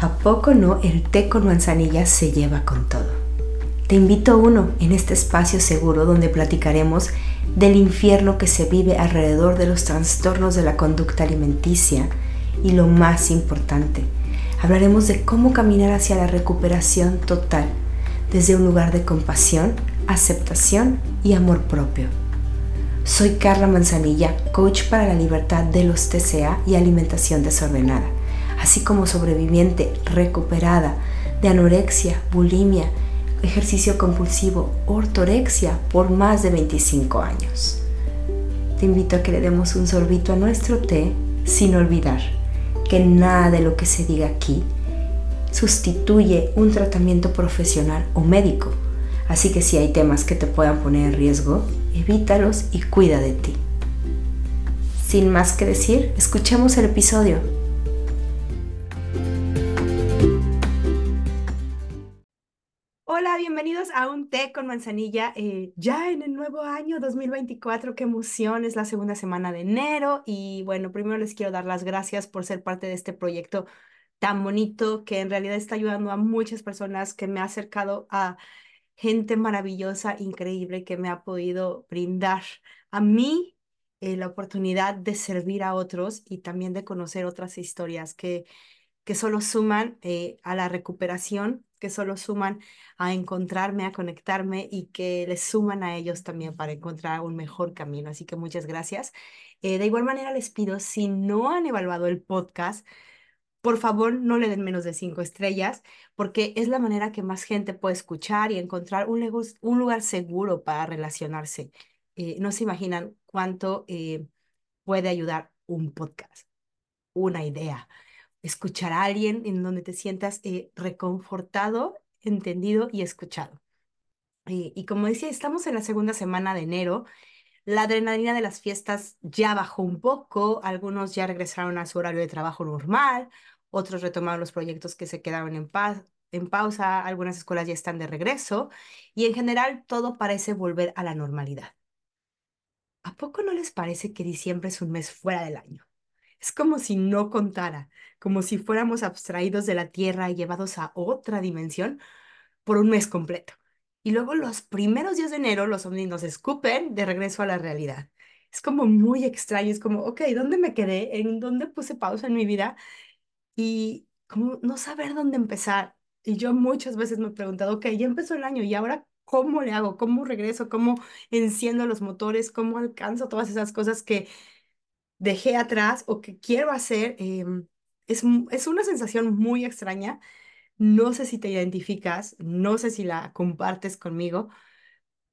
¿A poco no el té con manzanilla se lleva con todo? Te invito a uno en este espacio seguro donde platicaremos del infierno que se vive alrededor de los trastornos de la conducta alimenticia y lo más importante, hablaremos de cómo caminar hacia la recuperación total desde un lugar de compasión, aceptación y amor propio. Soy Carla Manzanilla, coach para la libertad de los TCA y alimentación desordenada así como sobreviviente recuperada de anorexia, bulimia, ejercicio compulsivo, ortorexia por más de 25 años. Te invito a que le demos un sorbito a nuestro té sin olvidar que nada de lo que se diga aquí sustituye un tratamiento profesional o médico. Así que si hay temas que te puedan poner en riesgo, evítalos y cuida de ti. Sin más que decir, escuchemos el episodio. Bienvenidos a un té con manzanilla eh, ya en el nuevo año 2024. Qué emoción, es la segunda semana de enero y bueno, primero les quiero dar las gracias por ser parte de este proyecto tan bonito que en realidad está ayudando a muchas personas, que me ha acercado a gente maravillosa, increíble, que me ha podido brindar a mí eh, la oportunidad de servir a otros y también de conocer otras historias que, que solo suman eh, a la recuperación que solo suman a encontrarme, a conectarme y que les suman a ellos también para encontrar un mejor camino. Así que muchas gracias. Eh, de igual manera les pido, si no han evaluado el podcast, por favor no le den menos de cinco estrellas, porque es la manera que más gente puede escuchar y encontrar un, lugar seguro para relacionarse. Eh, no se imaginan cuánto eh, puede ayudar un podcast, una idea escuchar a alguien en donde te sientas eh, reconfortado, entendido y escuchado. Eh, y como decía, estamos en la segunda semana de enero. La adrenalina de las fiestas ya bajó un poco, algunos ya regresaron a su horario de trabajo normal, otros retomaron los proyectos que se quedaron en, pausa, algunas escuelas ya están de regreso y en general todo parece volver a la normalidad. ¿A poco no les parece que diciembre es un mes fuera del año? Es como si no contara, como si fuéramos abstraídos de la Tierra y llevados a otra dimensión por un mes completo. Y luego los primeros días de enero los ovnis nos escupen de regreso a la realidad. Es como muy extraño, es como, ok, ¿dónde me quedé? ¿En dónde puse pausa en mi vida? Y como no saber dónde empezar. Y yo muchas veces me he preguntado, ok, ya empezó el año y ahora, ¿cómo le hago? ¿Cómo regreso? ¿Cómo enciendo los motores? ¿Cómo alcanzo todas esas cosas que dejé atrás o que quiero hacer, em, es, es una sensación muy extraña. No sé si te identificas, no sé si la compartes conmigo,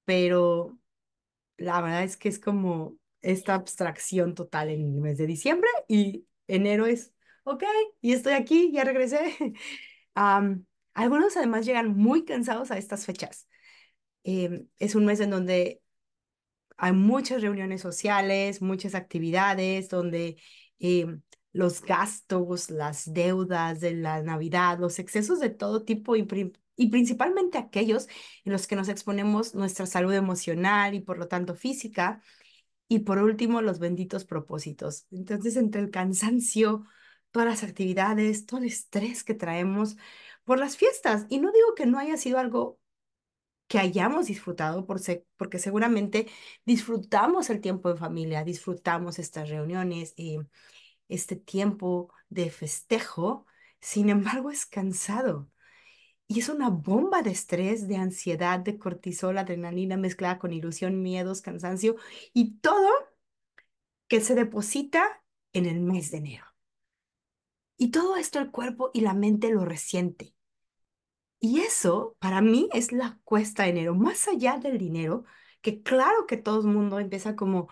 pero la verdad es que es como esta abstracción total en el mes de diciembre y enero es, ok, y estoy aquí, ya regresé. algunos además llegan muy cansados a estas fechas. Em, es un mes en donde hay muchas reuniones sociales, muchas actividades donde em, los gastos, las deudas de la Navidad, los excesos de todo tipo y, y principalmente aquellos en los que nos exponemos nuestra salud emocional y por lo tanto física. Y por último, los benditos propósitos. Entonces, entre el cansancio, todas las actividades, todo el estrés que traemos por las fiestas, y no digo que no haya sido algo que hayamos disfrutado, porque seguramente disfrutamos el tiempo en familia, disfrutamos estas reuniones, eh, este tiempo de festejo, sin embargo es cansado. Y es una bomba de estrés, de ansiedad, de cortisol, adrenalina mezclada con ilusión, miedos, cansancio y todo que se deposita en el mes de enero. Y todo esto el cuerpo y la mente lo resiente. Y eso para mí es la cuesta de enero, más allá del dinero, que claro que todo el mundo empieza como,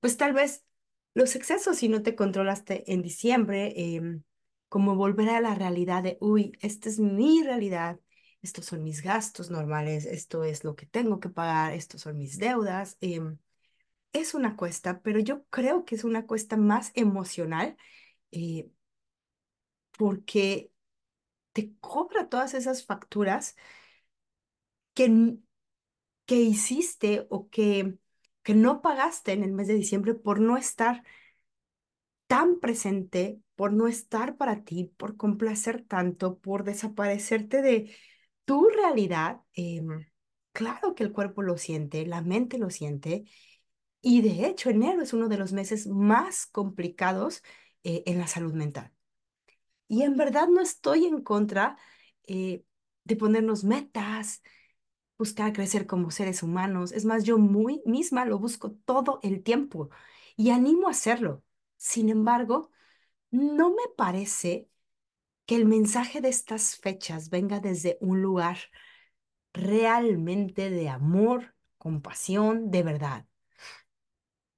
pues tal vez los excesos si no te controlaste en diciembre, em, como volver a la realidad de, uy, esta es mi realidad, estos son mis gastos normales, esto es lo que tengo que pagar, estos son mis deudas. Em, es una cuesta, pero yo creo que es una cuesta más emocional eh, porque te cobra todas esas facturas que, que hiciste o que, que no pagaste en el mes de diciembre por no estar tan presente por no estar para ti, por complacer tanto, por desaparecerte de tu realidad. em, claro que el cuerpo lo siente, la mente lo siente, y de hecho enero es uno de los meses más complicados eh, en la salud mental. Y en verdad no estoy en contra eh, de ponernos metas, buscar crecer como seres humanos. Es más, yo muy misma lo busco todo el tiempo y animo a hacerlo. Sin embargo, no me parece que el mensaje de estas fechas venga desde un lugar realmente de amor, compasión, de verdad.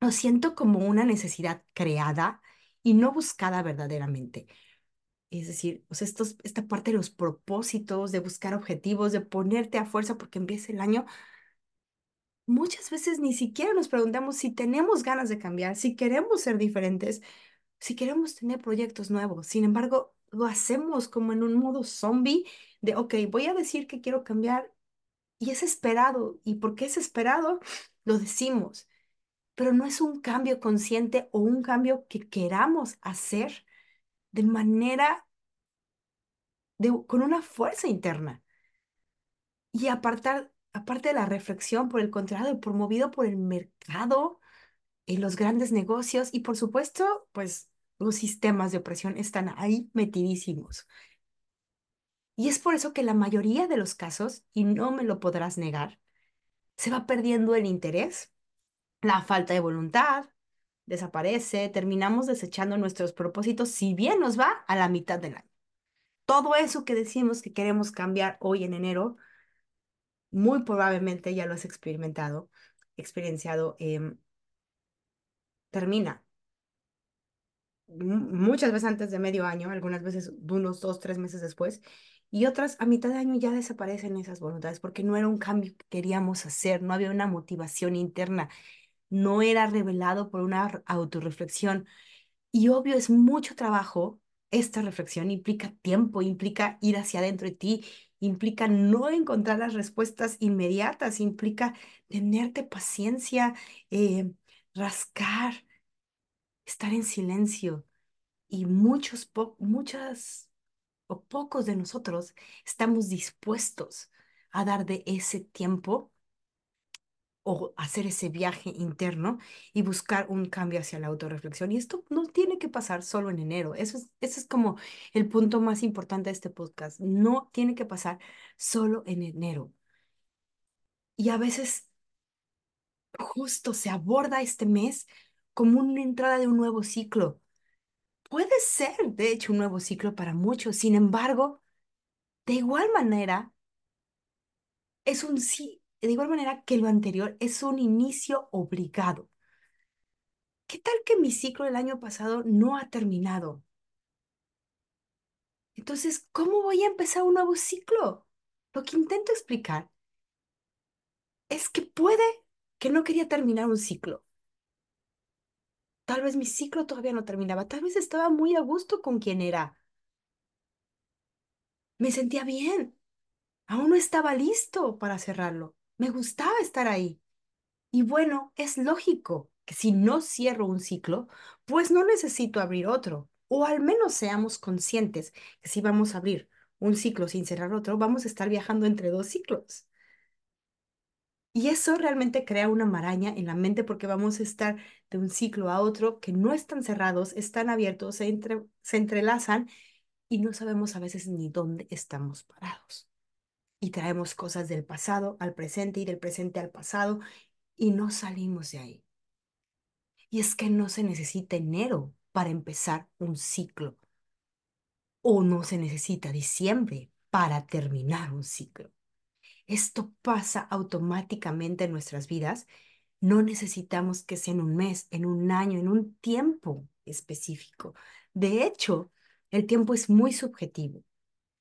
Lo siento como una necesidad creada y no buscada verdaderamente. Es decir, o sea, estos, esta parte de los propósitos, de buscar objetivos, de ponerte a fuerza porque empieza el año, muchas veces ni siquiera nos preguntamos si tenemos ganas de cambiar, si queremos ser diferentes, si queremos tener proyectos nuevos. Sin embargo, lo hacemos como en un modo zombie de, ok, voy a decir que quiero cambiar y es esperado. ¿Y porque es esperado? Lo decimos, pero no es un cambio consciente o un cambio que queramos hacer de manera, con una fuerza interna. Y apartar, aparte de la reflexión, por el contrario, promovido por el mercado, en los grandes negocios y por supuesto, pues los sistemas de opresión están ahí metidísimos. Y es por eso que la mayoría de los casos, y no me lo podrás negar, se va perdiendo el interés, la falta de voluntad, desaparece, terminamos desechando nuestros propósitos, si bien nos va a la mitad del año. Todo eso que decimos que queremos cambiar hoy en enero, muy probablemente ya lo has experimentado, experienciado, em, termina muchas veces antes de medio año, algunas veces unos dos, tres meses después, y otras a mitad de año ya desaparecen esas voluntades porque no era un cambio que queríamos hacer, no había una motivación interna, no era revelado por una autorreflexión. Y obvio, es mucho trabajo. Esta reflexión implica tiempo, implica ir hacia adentro de ti, implica no encontrar las respuestas inmediatas, implica tenerte paciencia, eh, rascar, estar en silencio. Y muchos, muchas o pocos de nosotros estamos dispuestos a dar de ese tiempo o hacer ese viaje interno y buscar un cambio hacia la autorreflexión. Y esto no tiene que pasar solo en enero. Eso es, eso es como el punto más importante de este podcast. No tiene que pasar solo en enero. Y a veces justo se aborda este mes como una entrada de un nuevo ciclo. Puede ser, de hecho, un nuevo ciclo para muchos. Sin embargo, de igual manera, es un sí, de igual manera que lo anterior es un inicio obligado. ¿Qué tal que mi ciclo del año pasado no ha terminado? Entonces, ¿cómo voy a empezar un nuevo ciclo? Lo que intento explicar es que puede que no quería terminar un ciclo. Tal vez mi ciclo todavía no terminaba, tal vez estaba muy a gusto con quien era. Me sentía bien, aún no estaba listo para cerrarlo. Me gustaba estar ahí. Y bueno, es lógico que si no cierro un ciclo, pues no necesito abrir otro. O al menos seamos conscientes que si vamos a abrir un ciclo sin cerrar otro, vamos a estar viajando entre dos ciclos. Y eso realmente crea una maraña en la mente porque vamos a estar de un ciclo a otro que no están cerrados, están abiertos, se, entre, se entrelazan y no sabemos a veces ni dónde estamos parados. Y traemos cosas del pasado al presente y del presente al pasado y no salimos de ahí. Y es que no se necesita enero para empezar un ciclo. O no se necesita diciembre para terminar un ciclo. Esto pasa automáticamente en nuestras vidas. No necesitamos que sea en un mes, en un año, en un tiempo específico. De hecho, el tiempo es muy subjetivo.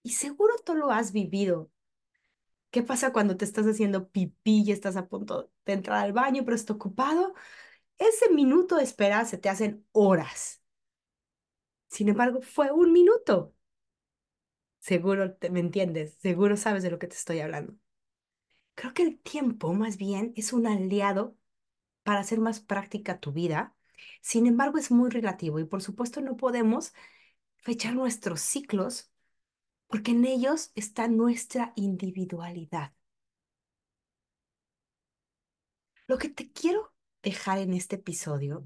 Y seguro tú lo has vivido. ¿Qué pasa cuando te estás haciendo pipí y estás a punto de entrar al baño, pero estás ocupado? Ese minuto de espera se te hacen horas. Sin embargo, fue un minuto. Seguro te, me entiendes, seguro sabes de lo que te estoy hablando. Creo que el tiempo más bien es un aliado para hacer más práctica tu vida Sin embargo, es muy relativo y por supuesto no podemos fechar nuestros ciclos porque en ellos está nuestra individualidad. Lo que te quiero dejar en este episodio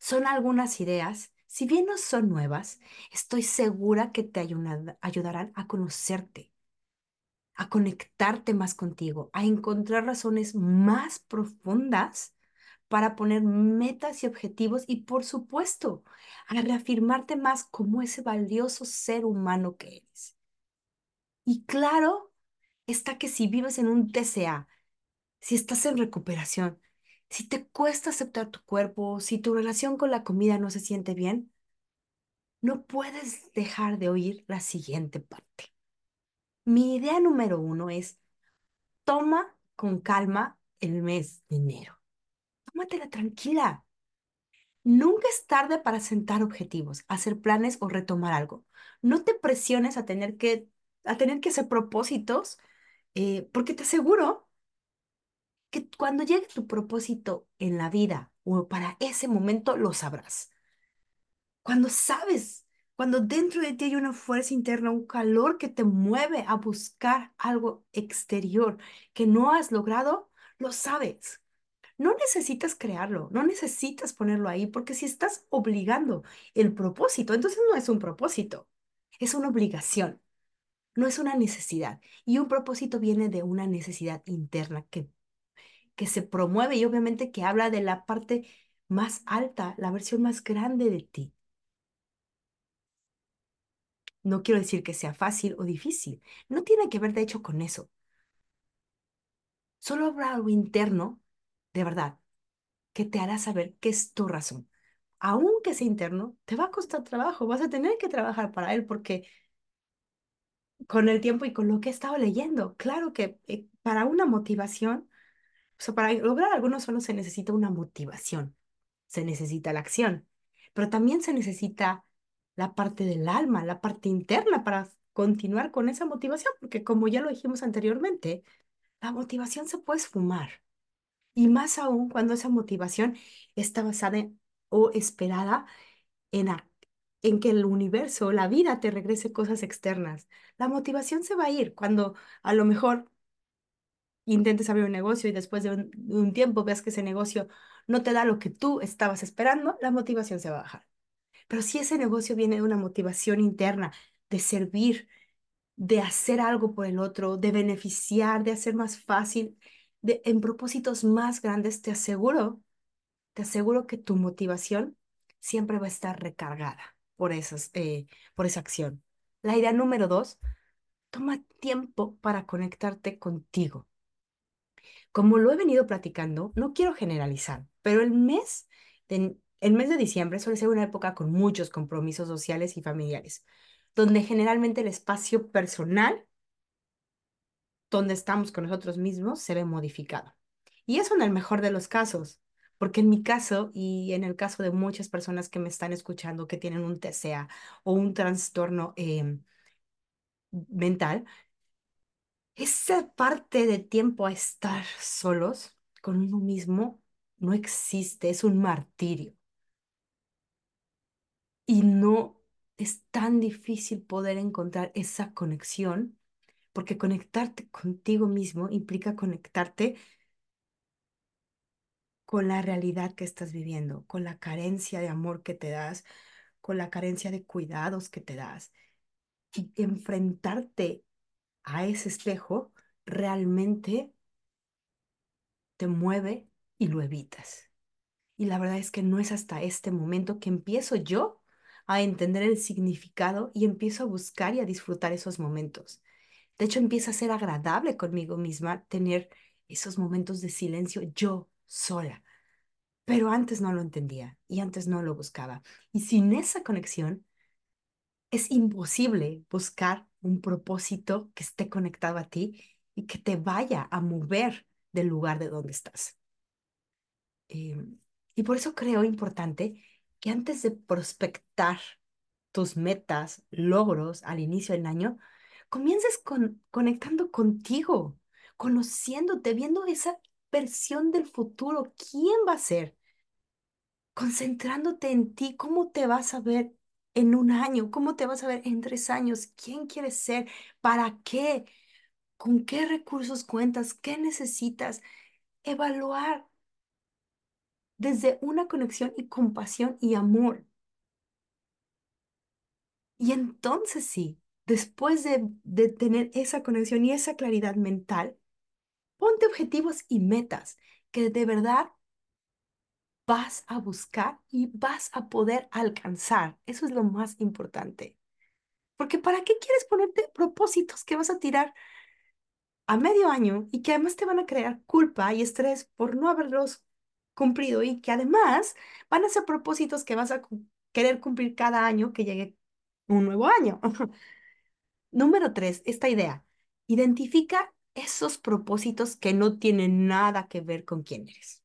son algunas ideas, si bien no son nuevas, estoy segura que te ayudarán a conocerte, a conectarte más contigo, a encontrar razones más profundas para poner metas y objetivos y, por supuesto, a reafirmarte más como ese valioso ser humano que eres. Y claro, está que si vives en un TCA, si estás en recuperación, si te cuesta aceptar tu cuerpo, si tu relación con la comida no se siente bien, no puedes dejar de oír la siguiente parte. Mi idea número uno es, toma con calma el mes de enero. Tómatela tranquila. Nunca es tarde para sentar objetivos, hacer planes o retomar algo. No te presiones a tener que, a tener que hacer propósitos, eh, porque te aseguro que cuando llegue tu propósito en la vida o para ese momento lo sabrás. Cuando sabes, cuando dentro de ti hay una fuerza interna, un calor que te mueve a buscar algo exterior que no has logrado, lo sabes. No necesitas crearlo, no necesitas ponerlo ahí, porque si estás obligando el propósito, entonces no es un propósito, es una obligación, no es una necesidad. Y un propósito viene de una necesidad interna que que se promueve y obviamente que habla de la parte más alta, la versión más grande de ti. No quiero decir que sea fácil o difícil, no tiene que ver de hecho con eso. Solo habrá algo interno, de verdad, que te hará saber qué es tu razón. Aunque sea interno, te va a costar trabajo, vas a tener que trabajar para él porque con el tiempo y con lo que he estado leyendo, claro que eh, para una motivación o para lograr algunos solo se necesita una motivación, se necesita la acción, pero también se necesita la parte del alma, la parte interna para continuar con esa motivación, porque como ya lo dijimos anteriormente, la motivación se puede esfumar. Y más aún cuando esa motivación está basada o esperada en, en que el universo, la vida te regrese cosas externas. La motivación se va a ir cuando a lo mejor intentes abrir un negocio y después de un, tiempo veas que ese negocio no te da lo que tú estabas esperando, la motivación se va a bajar. Pero si ese negocio viene de una motivación interna, de servir, de hacer algo por el otro, de beneficiar, de hacer más fácil, en propósitos más grandes, te aseguro, te aseguro que tu motivación siempre va a estar recargada por, esas, eh, por esa acción. La idea número dos, toma tiempo para conectarte contigo. Como lo he venido platicando, no quiero generalizar, pero el mes de, el mes de diciembre suele ser una época con muchos compromisos sociales y familiares, donde generalmente el espacio personal, donde estamos con nosotros mismos, se ve modificado. Y eso en el mejor de los casos, porque en mi caso y en el caso de muchas personas que me están escuchando que tienen un TCA o un trastorno em, mental, esa parte de tiempo a estar solos con uno mismo no existe, es un martirio. Y no es tan difícil poder encontrar esa conexión, porque conectarte contigo mismo implica conectarte con la realidad que estás viviendo, con la carencia de amor que te das, con la carencia de cuidados que te das. Y enfrentarte a ese espejo realmente te mueve y lo evitas. Y la verdad es que no es hasta este momento que empiezo yo a entender el significado y empiezo a buscar y a disfrutar esos momentos. De hecho, empieza a ser agradable conmigo misma tener esos momentos de silencio yo sola. Pero antes no lo entendía y antes no lo buscaba. Y sin esa conexión, es imposible buscar un propósito que esté conectado a ti y que te vaya a mover del lugar de donde estás. Em, y por eso creo importante que antes de prospectar tus metas, logros al inicio del año, comiences con, conectando contigo, conociéndote, viendo esa versión del futuro, quién va a ser, concentrándote en ti, ¿cómo te vas a ver en un año? ¿Cómo te vas a ver en tres años? ¿Quién quieres ser? ¿Para qué? ¿Con qué recursos cuentas? ¿Qué necesitas? Evaluar desde una conexión y compasión y amor. Y entonces sí, después de, tener esa conexión y esa claridad mental, ponte objetivos y metas que de verdad vas a buscar y vas a poder alcanzar. Eso es lo más importante. Porque ¿para qué quieres ponerte propósitos que vas a tirar a medio año y que además te van a crear culpa y estrés por no haberlos cumplido y que además van a ser propósitos que vas a querer cumplir cada año que llegue un nuevo año? Número tres, esta idea. Identifica esos propósitos que no tienen nada que ver con quién eres.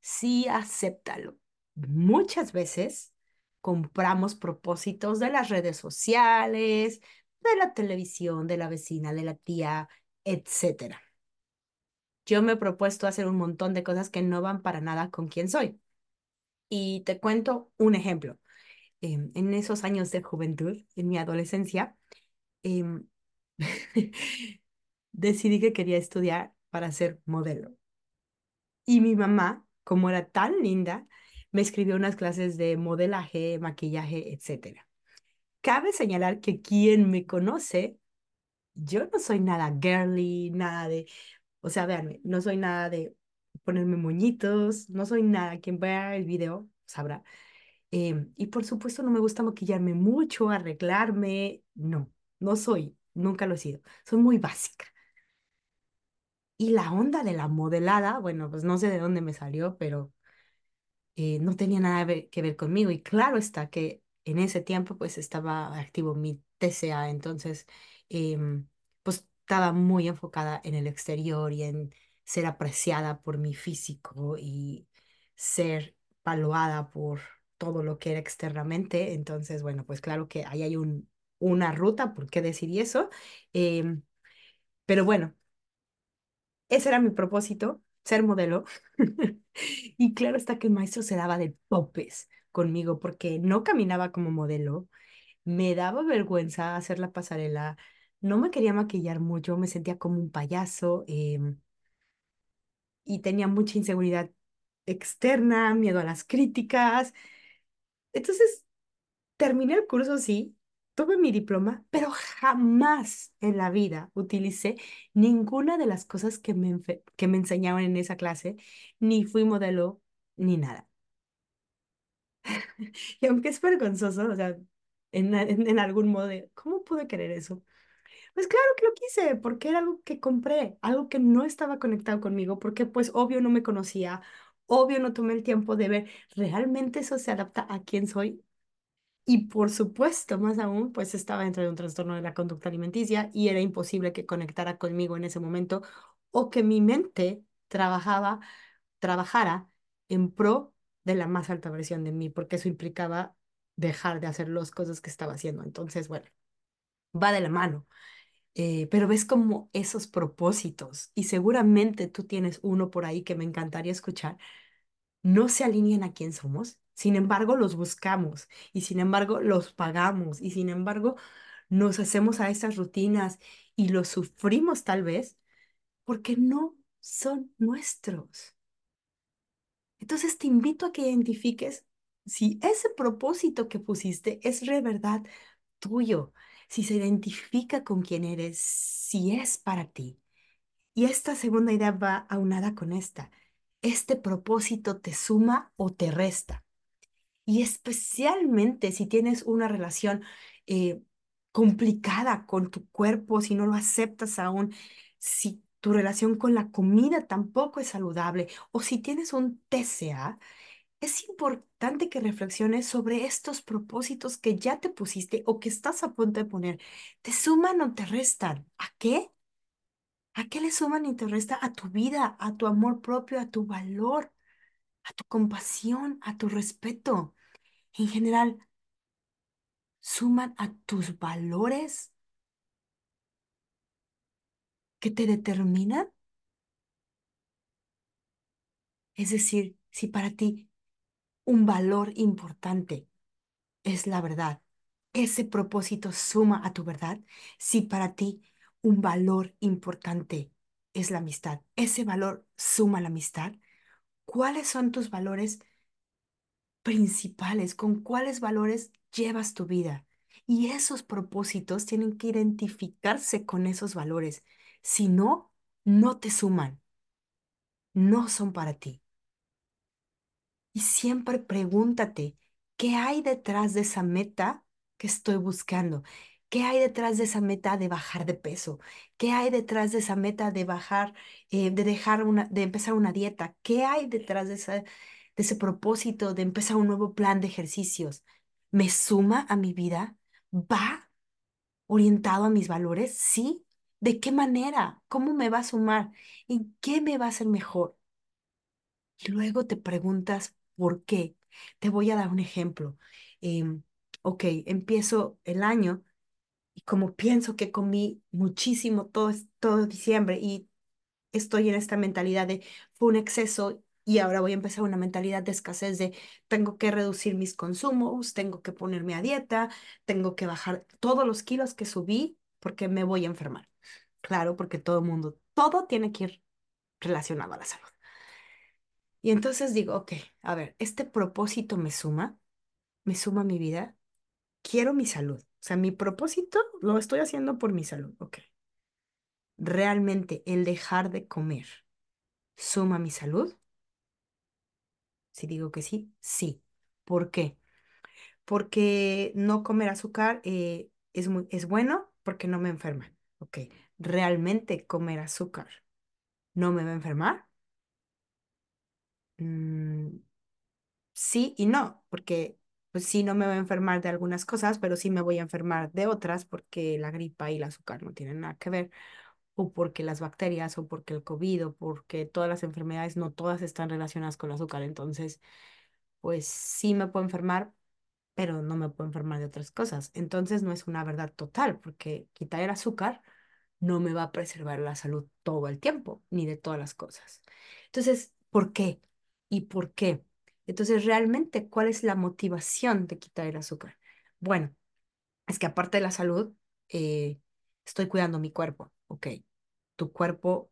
Sí, acéptalo. Muchas veces compramos propósitos de las redes sociales, de la televisión, de la vecina, de la tía, etcétera. Yo me he propuesto hacer un montón de cosas que no van para nada con quién soy. Y te cuento un ejemplo. Em, en esos años de juventud, en mi adolescencia, em, decidí que quería estudiar para ser modelo. Y mi mamá, como era tan linda, me escribió unas clases de modelaje, maquillaje, etcétera. Cabe señalar que quien me conoce, yo no soy nada girly, nada de, o sea, véanme, no soy nada de ponerme moñitos, no soy nada, quien vea el video sabrá. Em, y por supuesto no me gusta maquillarme mucho, arreglarme, no, no soy, nunca lo he sido, soy muy básica. Y la onda de la modelada, bueno, pues no sé de dónde me salió, pero eh, no tenía nada que ver conmigo. Y claro está que en ese tiempo pues estaba activo mi TCA, entonces em, pues estaba muy enfocada en el exterior y en ser apreciada por mi físico y ser valuada por todo lo que era externamente. Entonces, bueno, pues claro que ahí hay un, una ruta, ¿por qué decidí eso? Em, pero bueno. Ese era mi propósito, ser modelo. Y claro está que el maestro se daba de topes conmigo porque no caminaba como modelo, me daba vergüenza hacer la pasarela, no me quería maquillar mucho, me sentía como un payaso em, y tenía mucha inseguridad externa, miedo a las críticas. Entonces terminé el curso, sí, tuve mi diploma, pero jamás en la vida utilicé ninguna de las cosas que me, que me enseñaban en esa clase, ni fui modelo, ni nada. Y aunque es vergonzoso, o sea, en, en, en algún modo, ¿cómo pude querer eso? Pues claro que lo quise, porque era algo que compré, algo que no estaba conectado conmigo, porque pues obvio no me conocía, obvio no tomé el tiempo de ver, ¿realmente eso se adapta a quién soy? Y por supuesto, más aún, pues estaba dentro de un trastorno de la conducta alimenticia y era imposible que conectara conmigo en ese momento o que mi mente trabajaba, trabajara en pro de la más alta versión de mí, porque eso implicaba dejar de hacer las cosas que estaba haciendo. Entonces, bueno, va de la mano. Eh, pero ves como esos propósitos, y seguramente tú tienes uno por ahí que me encantaría escuchar no se alinean a quién somos, sin embargo los buscamos y sin embargo los pagamos y sin embargo nos hacemos a esas rutinas y los sufrimos tal vez porque no son nuestros. Entonces te invito a que identifiques si ese propósito que pusiste es de verdad tuyo, si se identifica con quién eres, si es para ti. Y esta segunda idea va aunada con esta. ¿Este propósito te suma o te resta? Y especialmente si tienes una relación eh, complicada con tu cuerpo, si no lo aceptas aún, si tu relación con la comida tampoco es saludable o si tienes un TCA, es importante que reflexiones sobre estos propósitos que ya te pusiste o que estás a punto de poner. ¿Te suman o te restan? ¿A qué? ¿A qué le suman y te resta? A tu vida, a tu amor propio, a tu valor, a tu compasión, a tu respeto. En general, suman a tus valores que te determinan. Es decir, si para ti un valor importante es la verdad. Ese propósito suma a tu verdad. Si para ti un valor importante es la amistad, ese valor suma a la amistad. ¿Cuáles son tus valores principales? ¿Con cuáles valores llevas tu vida? Y esos propósitos tienen que identificarse con esos valores. Si no, no te suman, no son para ti. Y siempre pregúntate, ¿qué hay detrás de esa meta que estoy buscando? ¿Qué hay detrás de esa meta de bajar de peso? ¿Qué hay detrás de esa meta de bajar, eh, de dejar una, de empezar una dieta? ¿Qué hay detrás de, de ese propósito de empezar un nuevo plan de ejercicios? ¿Me suma a mi vida? ¿Va orientado a mis valores? ¿Sí? ¿De qué manera? ¿Cómo me va a sumar? ¿En qué me va a hacer mejor? Y luego te preguntas, ¿por qué? Te voy a dar un ejemplo. Em, ok, empiezo el año y como pienso que comí muchísimo todo, todo diciembre y estoy en esta mentalidad de fue un exceso y ahora voy a empezar una mentalidad de escasez de tengo que reducir mis consumos, tengo que ponerme a dieta, tengo que bajar todos los kilos que subí porque me voy a enfermar. Claro, porque todo el mundo, todo tiene que ir relacionado a la salud. Y entonces digo, ok, a ver, este propósito me suma, me suma mi vida, quiero mi salud. O sea, mi propósito lo estoy haciendo por mi salud. ¿Realmente el dejar de comer suma mi salud? Si digo que sí, sí. ¿Por qué? Porque no comer azúcar eh, es muy, es bueno porque no me enferma. ¿realmente comer azúcar no me va a enfermar? Mm, sí y no, porque pues sí no me voy a enfermar de algunas cosas, pero sí me voy a enfermar de otras porque la gripa y el azúcar no tienen nada que ver, o porque las bacterias, o porque el COVID, o porque todas las enfermedades no todas están relacionadas con el azúcar. Entonces, pues sí me puedo enfermar, pero no me puedo enfermar de otras cosas. Entonces no es una verdad total, porque quitar el azúcar no me va a preservar la salud todo el tiempo, ni de todas las cosas. Entonces, ¿por qué? ¿Y por qué? Entonces, realmente, ¿cuál es la motivación de quitar el azúcar? Bueno, es que aparte de la salud, eh, estoy cuidando mi cuerpo. Ok, tu cuerpo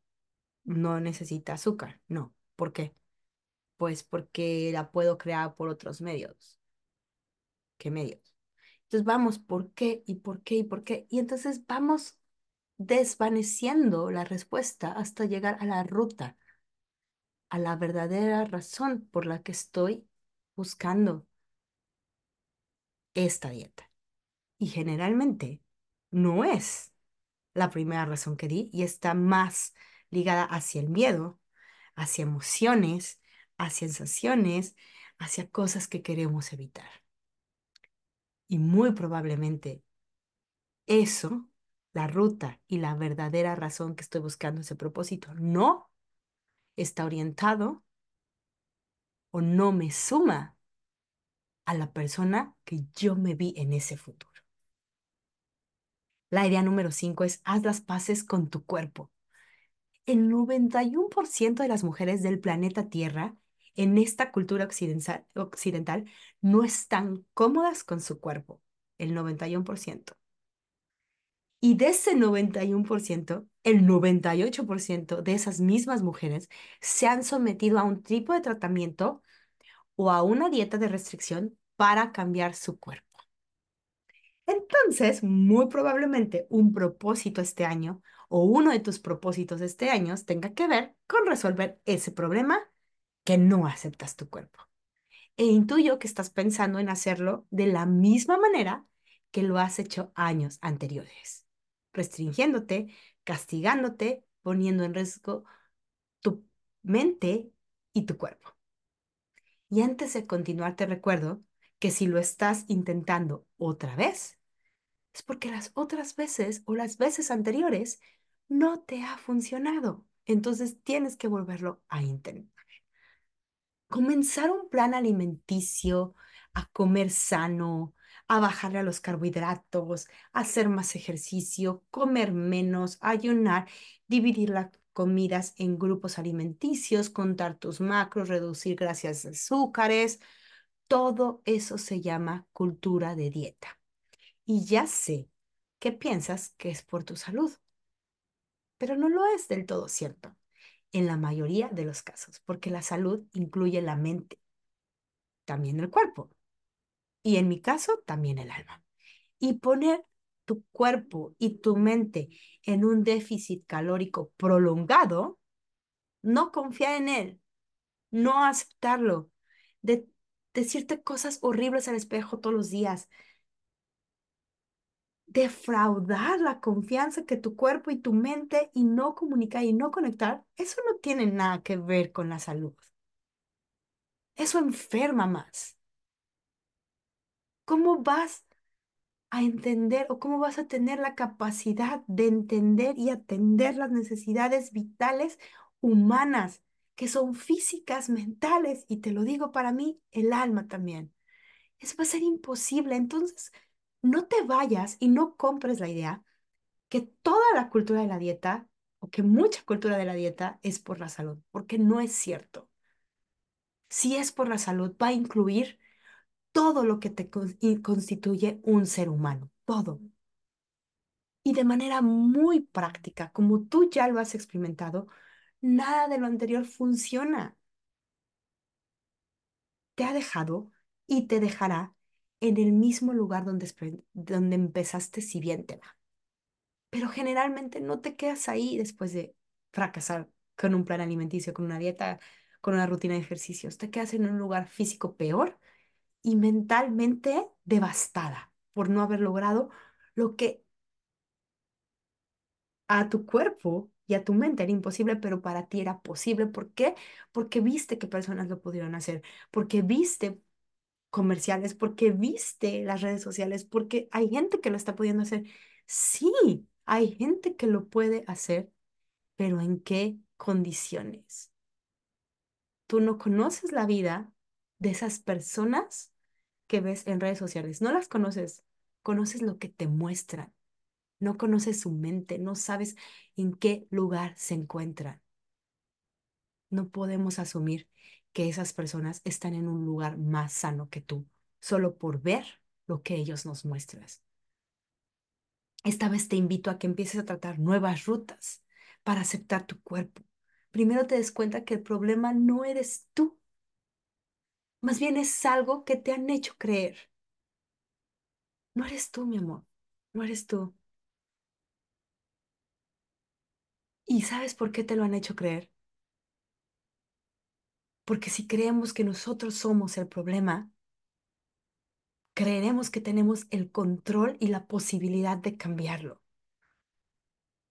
no necesita azúcar. No. ¿Por qué? Pues porque la puedo crear por otros medios. ¿Qué medios? Entonces vamos, ¿por qué? ¿Y por qué? ¿Y por qué? Y entonces vamos desvaneciendo la respuesta hasta llegar a la ruta, a la verdadera razón por la que estoy buscando esta dieta. Y generalmente no es la primera razón que di y está más ligada hacia el miedo, hacia emociones, hacia sensaciones, hacia cosas que queremos evitar. Y muy probablemente eso, la ruta y la verdadera razón que estoy buscando ese propósito, no está orientado o no me suma a la persona que yo me vi en ese futuro. La idea número cinco es haz las paces con tu cuerpo. El 91% de las mujeres del planeta Tierra en esta cultura occidental, occidental no están cómodas con su cuerpo. El 91%. Y de ese 91%, el 98% de esas mismas mujeres se han sometido a un tipo de tratamiento o a una dieta de restricción para cambiar su cuerpo. Entonces, muy probablemente un propósito este año o uno de tus propósitos este año tenga que ver con resolver ese problema que no aceptas tu cuerpo. E intuyo que estás pensando en hacerlo de la misma manera que lo has hecho años anteriores, restringiéndote, castigándote, poniendo en riesgo tu mente y tu cuerpo. Y antes de continuar, te recuerdo que si lo estás intentando otra vez, es porque las otras veces o las veces anteriores no te ha funcionado. Entonces tienes que volverlo a intentar. Comenzar un plan alimenticio, a comer sano, a bajarle a los carbohidratos, hacer más ejercicio, comer menos, ayunar, dividir las comidas en grupos alimenticios, contar tus macros, reducir grasas azúcares, Todo eso se llama cultura de dieta. Y ya sé que piensas que es por tu salud, pero no lo es del todo cierto en la mayoría de los casos, porque la salud incluye la mente, también el cuerpo y en mi caso también el alma. Y poner tu cuerpo y tu mente en un déficit calórico prolongado, no confiar en él, no aceptarlo, de decirte cosas horribles al espejo todos los días, defraudar la confianza que tu cuerpo y tu mente y no comunicar y no conectar, eso no tiene nada que ver con la salud. Eso enferma más. ¿Cómo vas a entender o cómo vas a tener la capacidad de entender y atender las necesidades vitales humanas, que son físicas, mentales, y te lo digo para mí, el alma también? Eso va a ser imposible. Entonces, no te vayas y no compres la idea que toda la cultura de la dieta o que mucha cultura de la dieta es por la salud, porque no es cierto. Si es por la salud, va a incluir todo lo que te constituye un ser humano, todo. Y de manera muy práctica, como tú ya lo has experimentado, nada de lo anterior funciona. Te ha dejado y te dejará en el mismo lugar donde, donde empezaste si bien te va. Pero generalmente no te quedas ahí después de fracasar con un plan alimenticio, con una dieta, con una rutina de ejercicios. Te quedas en un lugar físico peor y mentalmente devastada por no haber logrado lo que a tu cuerpo y a tu mente era imposible, pero para ti era posible. ¿Por qué? Porque viste que personas lo pudieron hacer, porque viste comerciales, porque viste las redes sociales, porque hay gente que lo está pudiendo hacer. Sí, hay gente que lo puede hacer, pero ¿en qué condiciones? Tú no conoces la vida de esas personas que ves en redes sociales. No las conoces, conoces lo que te muestran. No conoces su mente, no sabes en qué lugar se encuentran. No podemos asumir que esas personas están en un lugar más sano que tú, solo por ver lo que ellos nos muestran. Esta vez te invito a que empieces a tratar nuevas rutas para aceptar tu cuerpo. Primero te des cuenta que el problema no eres tú, más bien es algo que te han hecho creer. No eres tú, mi amor, no eres tú. ¿Y sabes por qué te lo han hecho creer? Porque si creemos que nosotros somos el problema, creeremos que tenemos el control y la posibilidad de cambiarlo.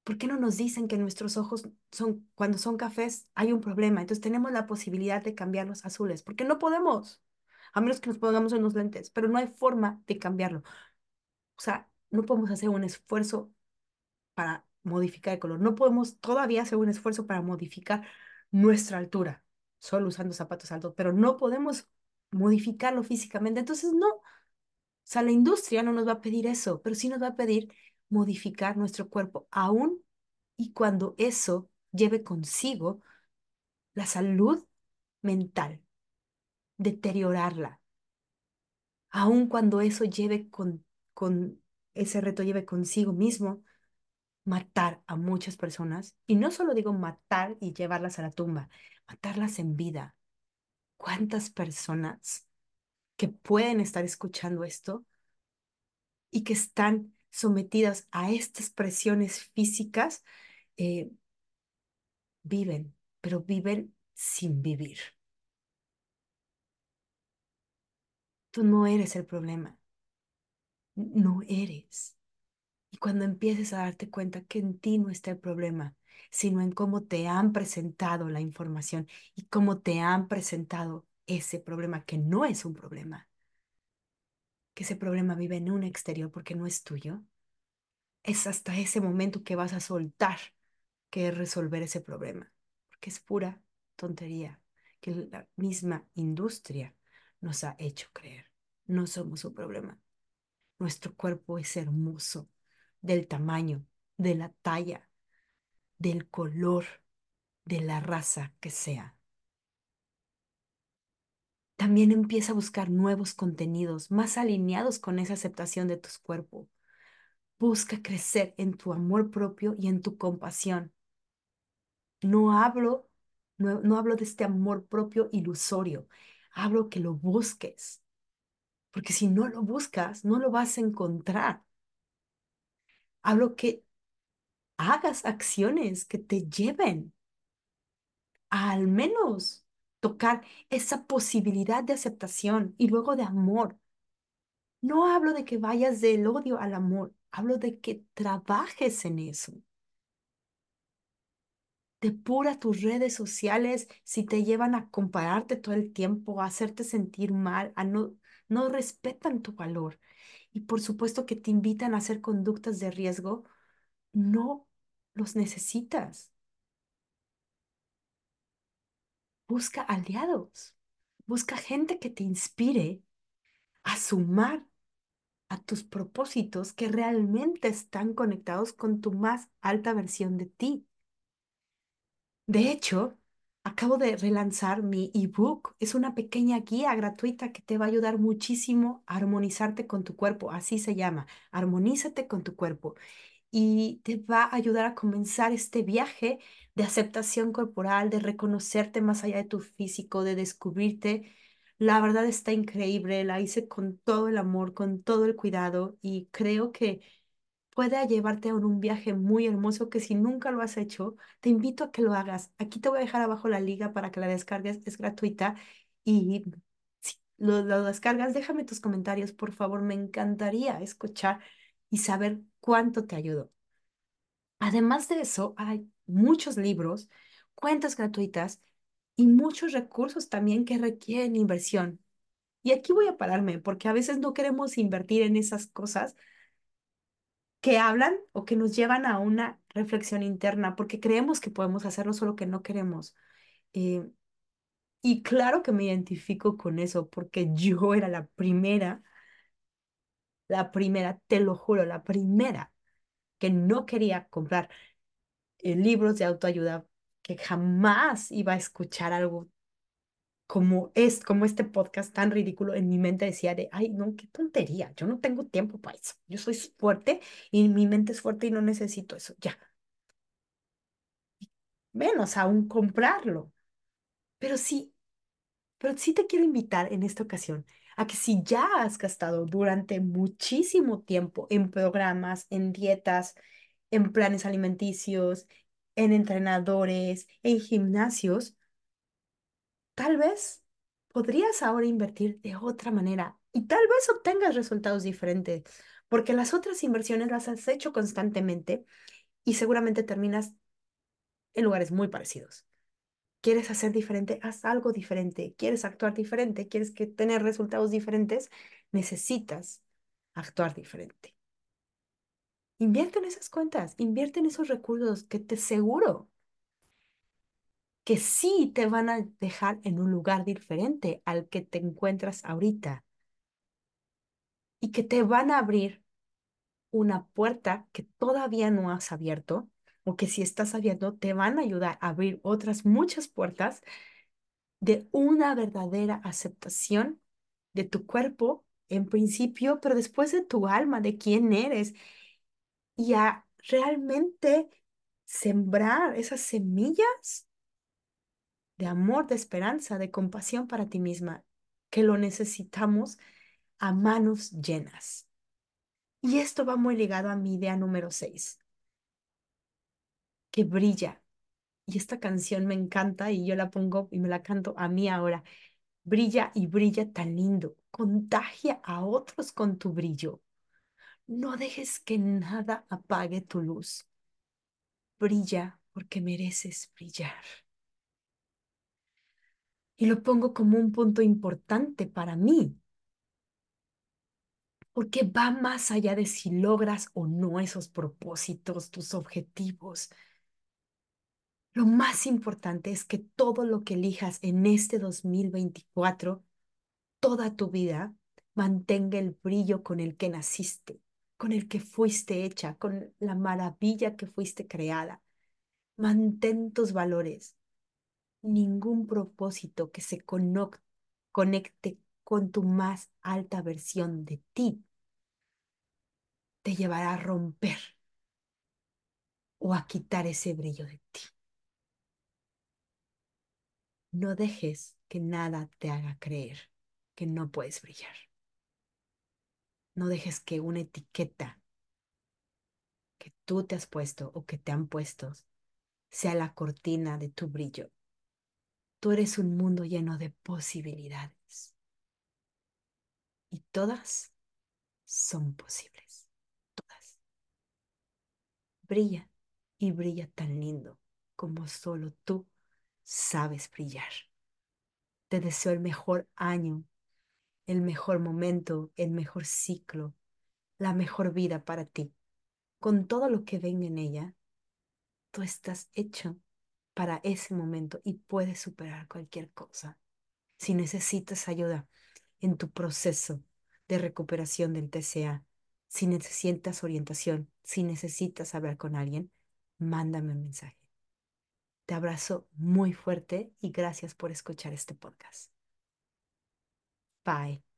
¿Por qué no nos dicen que nuestros ojos son, cuando son cafés, hay un problema? Entonces tenemos la posibilidad de cambiarlos azules, porque no podemos, a menos que nos pongamos unos lentes, pero no hay forma de cambiarlo. O sea, no podemos hacer un esfuerzo para modificar el color. No podemos todavía hacer un esfuerzo para modificar nuestra altura, solo usando zapatos altos, pero no podemos modificarlo físicamente. Entonces, no. O sea, la industria no nos va a pedir eso, pero sí nos va a pedir modificar nuestro cuerpo, aún y cuando eso lleve consigo la salud mental, deteriorarla, aún cuando eso lleve con, con ese reto lleve consigo mismo matar a muchas personas, y no solo digo matar y llevarlas a la tumba, matarlas en vida. ¿Cuántas personas que pueden estar escuchando esto y que están sometidas a estas presiones físicas, eh, viven, pero viven sin vivir. Tú no eres el problema. No eres. Y cuando empieces a darte cuenta que en ti no está el problema, sino en cómo te han presentado la información y cómo te han presentado ese problema que no es un problema, que ese problema vive en un exterior porque no es tuyo, es hasta ese momento que vas a soltar que resolver ese problema, porque es pura tontería que la misma industria nos ha hecho creer. No somos un problema. Nuestro cuerpo es hermoso del tamaño, de la talla, del color, de la raza que sea. También empieza a buscar nuevos contenidos más alineados con esa aceptación de tu cuerpo. Busca crecer en tu amor propio y en tu compasión. No hablo, no, no hablo de este amor propio ilusorio. Hablo que lo busques. Porque si no lo buscas, no lo vas a encontrar. Hablo que hagas acciones que te lleven al menos tocar esa posibilidad de aceptación y luego de amor. No hablo de que vayas del odio al amor, hablo de que trabajes en eso. Depura tus redes sociales si te llevan a compararte todo el tiempo, a hacerte sentir mal, a no, no respetan tu valor. Y por supuesto que te invitan a hacer conductas de riesgo, no los necesitas. Busca aliados, busca gente que te inspire a sumar a tus propósitos que realmente están conectados con tu más alta versión de ti. De hecho, acabo de relanzar mi ebook. Es una pequeña guía gratuita que te va a ayudar muchísimo a armonizarte con tu cuerpo. Así se llama, armonízate con tu cuerpo. Y te va a ayudar a comenzar este viaje de aceptación corporal, de reconocerte más allá de tu físico, de descubrirte. La verdad está increíble, la hice con todo el amor, con todo el cuidado y creo que puede llevarte a un viaje muy hermoso que si nunca lo has hecho, te invito a que lo hagas. Aquí te voy a dejar abajo la liga para que la descargues, es gratuita y si lo, lo descargas, déjame tus comentarios, por favor, me encantaría escuchar y saber cuánto te ayudó. Además de eso, hay muchos libros, cuentas gratuitas y muchos recursos también que requieren inversión. Y aquí voy a pararme porque a veces no queremos invertir en esas cosas que hablan o que nos llevan a una reflexión interna porque creemos que podemos hacerlo, solo que no queremos. Eh, y claro que me identifico con eso porque yo era la primera, la primera, te lo juro, la primera que no quería comprar eh, libros de autoayuda, que jamás iba a escuchar algo como es, como este podcast tan ridículo, en mi mente decía de, ay, no, qué tontería, yo no tengo tiempo para eso, yo soy fuerte y mi mente es fuerte y no necesito eso, ya. Menos aún comprarlo. Pero sí, pero sí te quiero invitar en esta ocasión a que si ya has gastado durante muchísimo tiempo en programas, en dietas, en planes alimenticios, en entrenadores, en gimnasios, tal vez podrías ahora invertir de otra manera y tal vez obtengas resultados diferentes, porque las otras inversiones las has hecho constantemente y seguramente terminas en lugares muy parecidos. ¿Quieres hacer diferente? Haz algo diferente. ¿Quieres actuar diferente? ¿Quieres que tener resultados diferentes? Necesitas actuar diferente. Invierte en esas cuentas, invierte en esos recursos que te seguro que sí te van a dejar en un lugar diferente al que te encuentras ahorita y que te van a abrir una puerta que todavía no has abierto o que si estás abierto te van a ayudar a abrir otras muchas puertas de una verdadera aceptación de tu cuerpo en principio, pero después de tu alma, de quién eres y a realmente sembrar esas semillas de amor, de esperanza, de compasión para ti misma, que lo necesitamos a manos llenas. Y esto va muy ligado a mi idea número 6, brilla. Y esta canción me encanta y yo la pongo y me la canto a mí ahora. Brilla y brilla tan lindo. Contagia a otros con tu brillo. No dejes que nada apague tu luz. Brilla porque mereces brillar. Y lo pongo como un punto importante para mí, porque va más allá de si logras o no esos propósitos, tus objetivos. Lo más importante es que todo lo que elijas en este 2024, toda tu vida, mantenga el brillo con el que naciste, con el que fuiste hecha, con la maravilla que fuiste creada. Mantén tus valores, ningún propósito que se conecte con tu más alta versión de ti, te llevará a romper o a quitar ese brillo de ti. No dejes que nada te haga creer que no puedes brillar. No dejes que una etiqueta que tú te has puesto o que te han puesto sea la cortina de tu brillo. Tú eres un mundo lleno de posibilidades. Y todas son posibles. Todas. Brilla y brilla tan lindo como solo tú sabes brillar. Te deseo el mejor año, el mejor momento, el mejor ciclo, la mejor vida para ti. Con todo lo que venga en ella, tú estás hecho para ese momento y puedes superar cualquier cosa. Si necesitas ayuda en tu proceso de recuperación del TCA, si necesitas orientación, si necesitas hablar con alguien, mándame un mensaje. Te abrazo muy fuerte y gracias por escuchar este podcast. Bye.